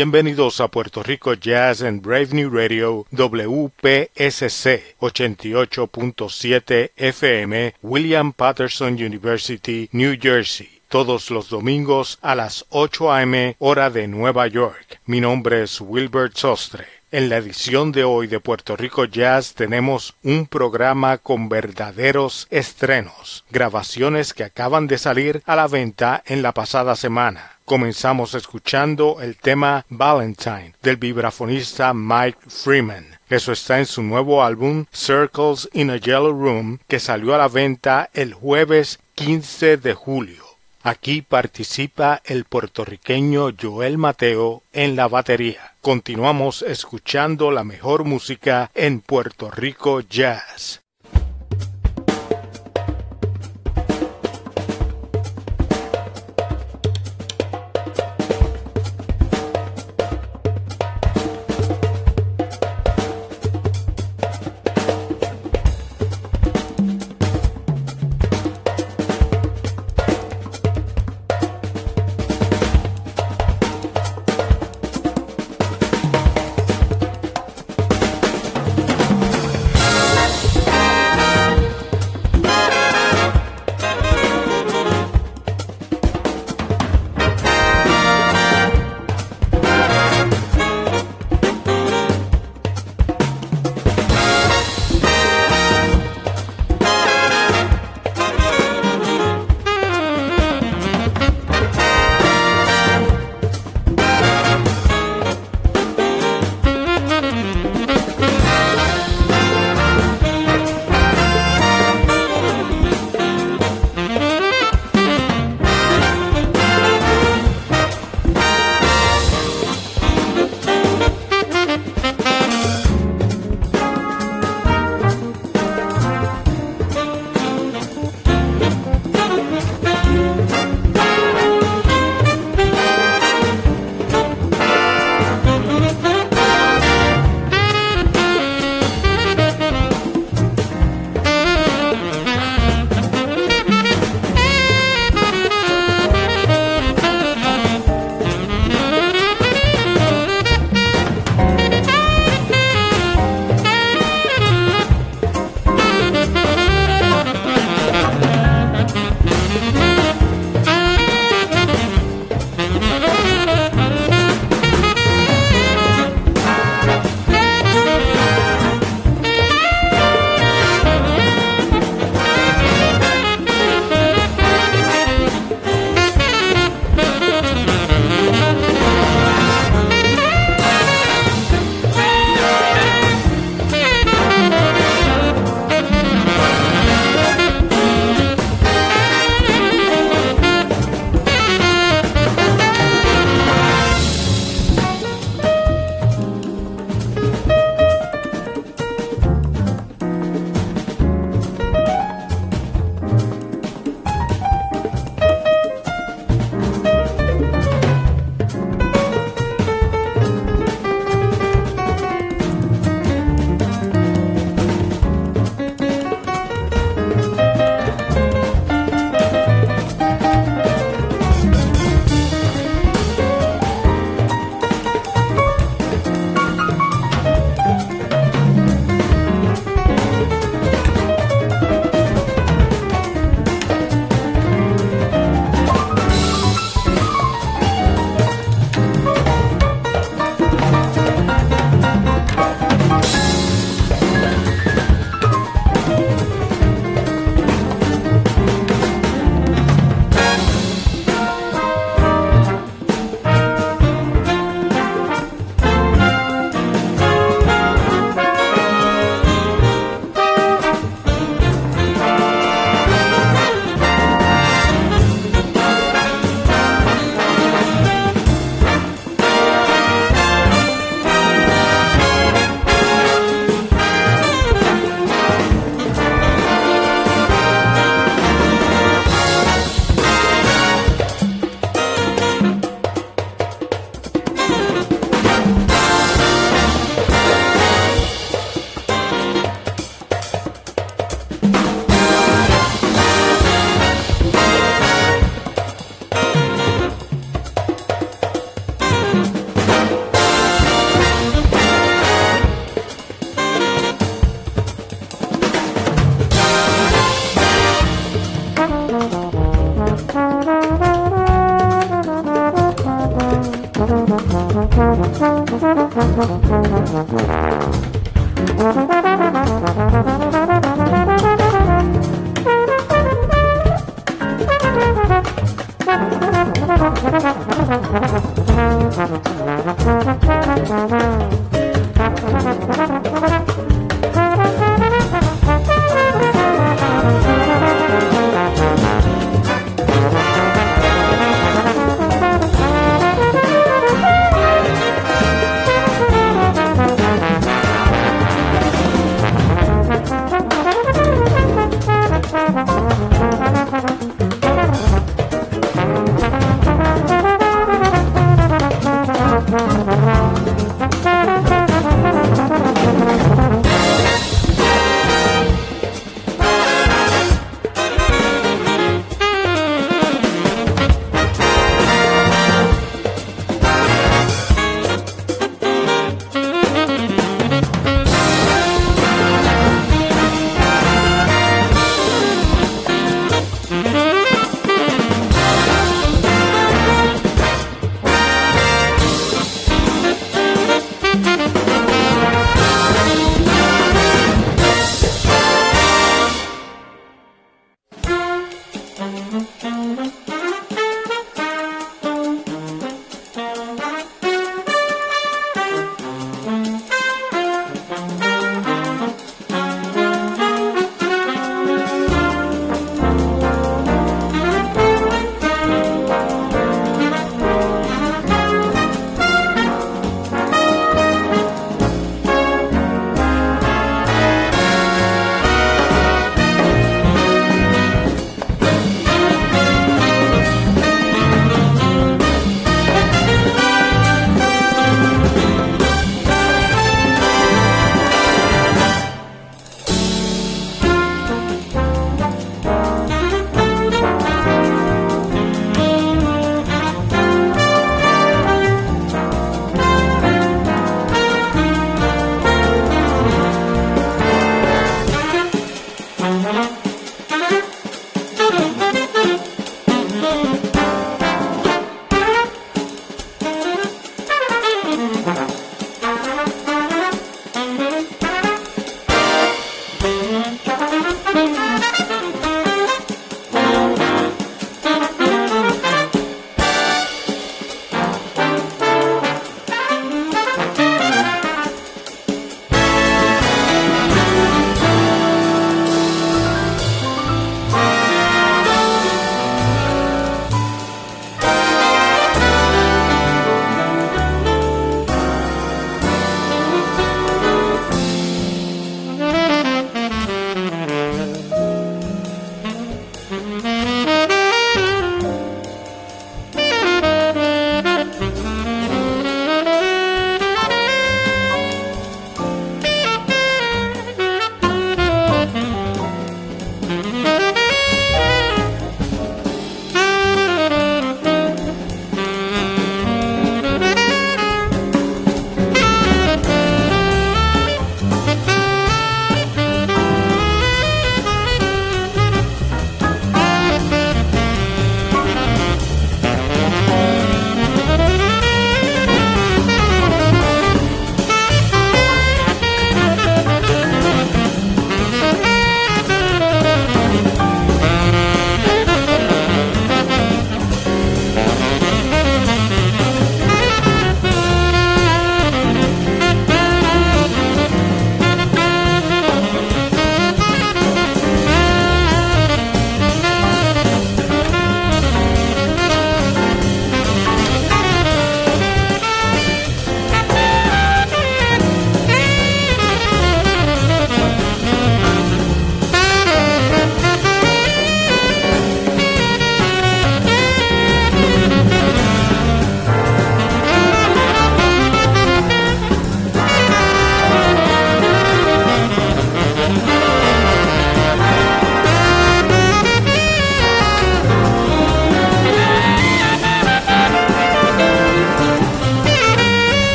bienvenidos a Puerto Rico Jazz en Brave New Radio WPSC 88.7 FM William Patterson University, New Jersey. Todos los domingos a las 8 a.m. hora de Nueva York. Mi nombre es Wilbert Sostre. En la edición de hoy de Puerto Rico Jazz tenemos un programa con verdaderos estrenos, grabaciones que acaban de salir a la venta en la pasada semana. Comenzamos escuchando el tema Valentine del vibrafonista Mike Freeman. Eso está en su nuevo álbum Circles in a Yellow Room que salió a la venta el jueves 15 de julio. Aquí participa el puertorriqueño Joel Mateo en la batería. Continuamos escuchando la mejor música en Puerto Rico Jazz.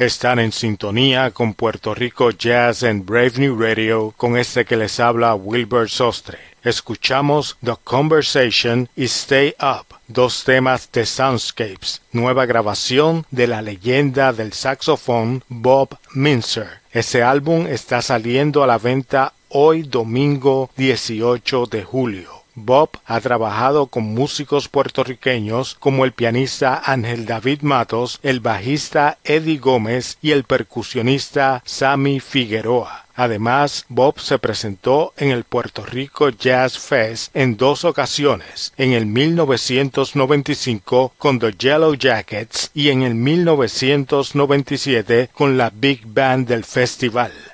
Están en sintonía con Puerto Rico Jazz and Brave New Radio con este que les habla Wilbur Sostre. Escuchamos The Conversation y Stay Up, dos temas de Soundscapes, nueva grabación de la leyenda del saxofón Bob Minzer. Ese álbum está saliendo a la venta hoy domingo 18 de julio. Bob ha trabajado con músicos puertorriqueños como el pianista Ángel David Matos, el bajista Eddie Gómez y el percusionista Sammy Figueroa. Además, Bob se presentó en el Puerto Rico Jazz Fest en dos ocasiones, en el 1995 con The Yellow Jackets y en el 1997 con la Big Band del festival.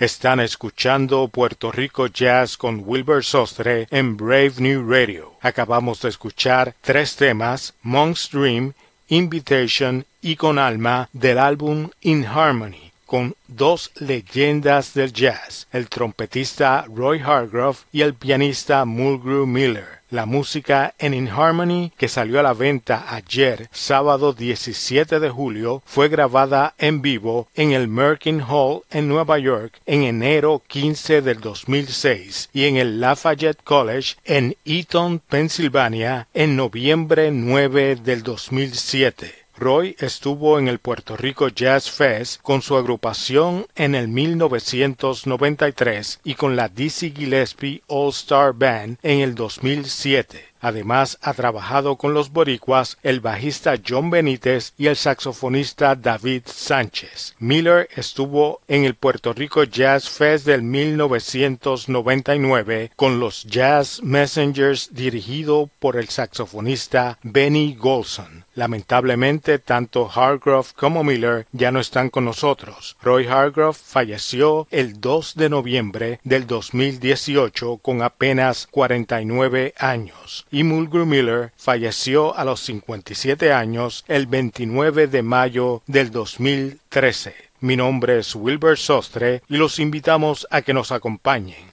Están escuchando Puerto Rico Jazz con Wilbur Sostre en Brave New Radio. Acabamos de escuchar tres temas, Monk's Dream, Invitation y Con Alma del álbum In Harmony con dos leyendas del jazz, el trompetista Roy Hargrove y el pianista Mulgrew Miller. La música en In Harmony, que salió a la venta ayer, sábado 17 de julio, fue grabada en vivo en el Merkin Hall en Nueva York en enero 15 del 2006 y en el Lafayette College en Eaton, Pensilvania, en noviembre 9 del 2007. Roy estuvo en el Puerto Rico Jazz Fest con su agrupación en el 1993 y con la Dizzy Gillespie All Star Band en el 2007. Además, ha trabajado con los boricuas, el bajista John Benítez y el saxofonista David Sánchez. Miller estuvo en el Puerto Rico Jazz Fest del 1999 con los Jazz Messengers dirigido por el saxofonista Benny Golson. Lamentablemente, tanto Hargrove como Miller ya no están con nosotros. Roy Hargrove falleció el 2 de noviembre del 2018 con apenas 49 años y Mulgrew Miller falleció a los 57 años el 29 de mayo del 2013. Mi nombre es Wilbur Sostre y los invitamos a que nos acompañen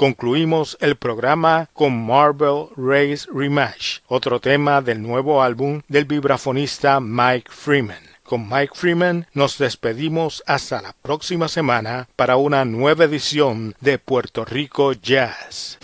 Concluimos el programa con Marble Race Rematch, otro tema del nuevo álbum del vibrafonista Mike Freeman. Con Mike Freeman nos despedimos hasta la próxima semana para una nueva edición de Puerto Rico Jazz.